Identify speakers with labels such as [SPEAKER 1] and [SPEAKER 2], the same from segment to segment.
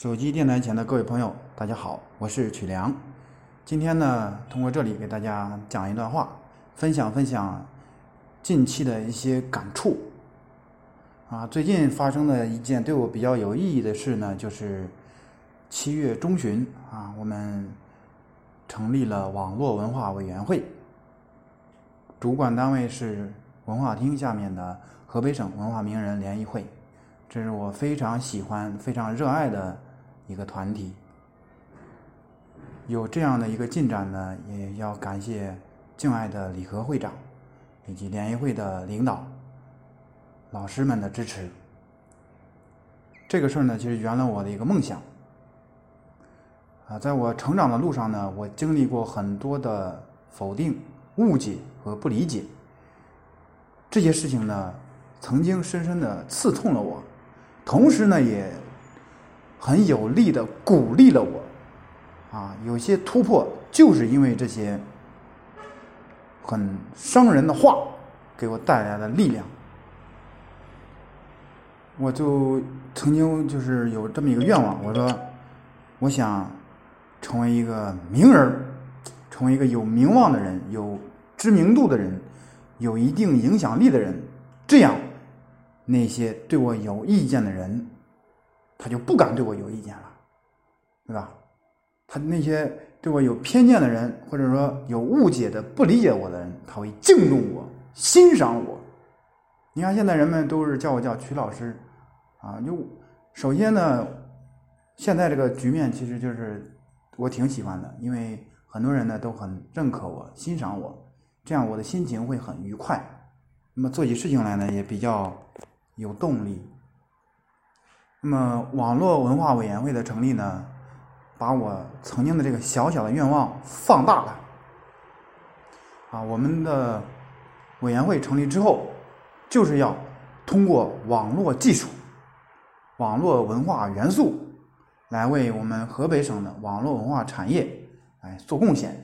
[SPEAKER 1] 手机电台前的各位朋友，大家好，我是曲良。今天呢，通过这里给大家讲一段话，分享分享近期的一些感触。啊，最近发生的一件对我比较有意义的事呢，就是七月中旬啊，我们成立了网络文化委员会，主管单位是文化厅下面的河北省文化名人联谊会，这是我非常喜欢、非常热爱的。一个团体有这样的一个进展呢，也要感谢敬爱的李和会长以及联谊会的领导、老师们的支持。这个事儿呢，其实圆了我的一个梦想。啊，在我成长的路上呢，我经历过很多的否定、误解和不理解。这些事情呢，曾经深深的刺痛了我，同时呢，也。很有力的鼓励了我，啊，有些突破就是因为这些很伤人的话给我带来的力量。我就曾经就是有这么一个愿望，我说我想成为一个名人，成为一个有名望的人、有知名度的人、有一定影响力的人，这样那些对我有意见的人。他就不敢对我有意见了，对吧？他那些对我有偏见的人，或者说有误解的、不理解我的人，他会敬重我、欣赏我。你看，现在人们都是叫我叫曲老师，啊，就首先呢，现在这个局面其实就是我挺喜欢的，因为很多人呢都很认可我、欣赏我，这样我的心情会很愉快，那么做起事情来呢也比较有动力。那么，网络文化委员会的成立呢，把我曾经的这个小小的愿望放大了。啊，我们的委员会成立之后，就是要通过网络技术、网络文化元素，来为我们河北省的网络文化产业来做贡献，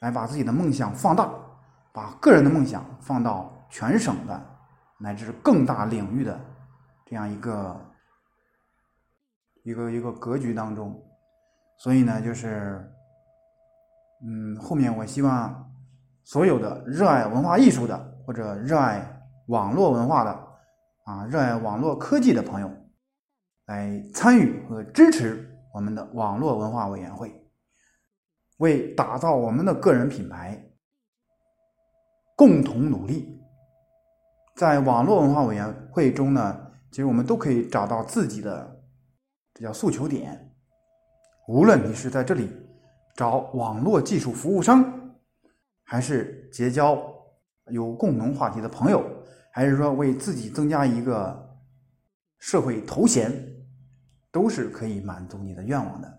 [SPEAKER 1] 来把自己的梦想放大，把个人的梦想放到全省的乃至更大领域的这样一个。一个一个格局当中，所以呢，就是，嗯，后面我希望所有的热爱文化艺术的或者热爱网络文化的啊，热爱网络科技的朋友，来参与和支持我们的网络文化委员会，为打造我们的个人品牌共同努力。在网络文化委员会中呢，其实我们都可以找到自己的。这叫诉求点。无论你是在这里找网络技术服务商，还是结交有共同话题的朋友，还是说为自己增加一个社会头衔，都是可以满足你的愿望的。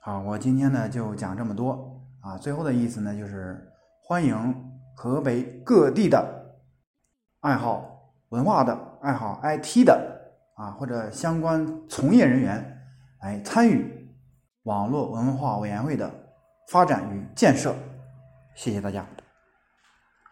[SPEAKER 1] 好，我今天呢就讲这么多啊。最后的意思呢就是欢迎河北各地的爱好文化的、爱好 IT 的。啊，或者相关从业人员来参与网络文化委员会的发展与建设，谢谢大家。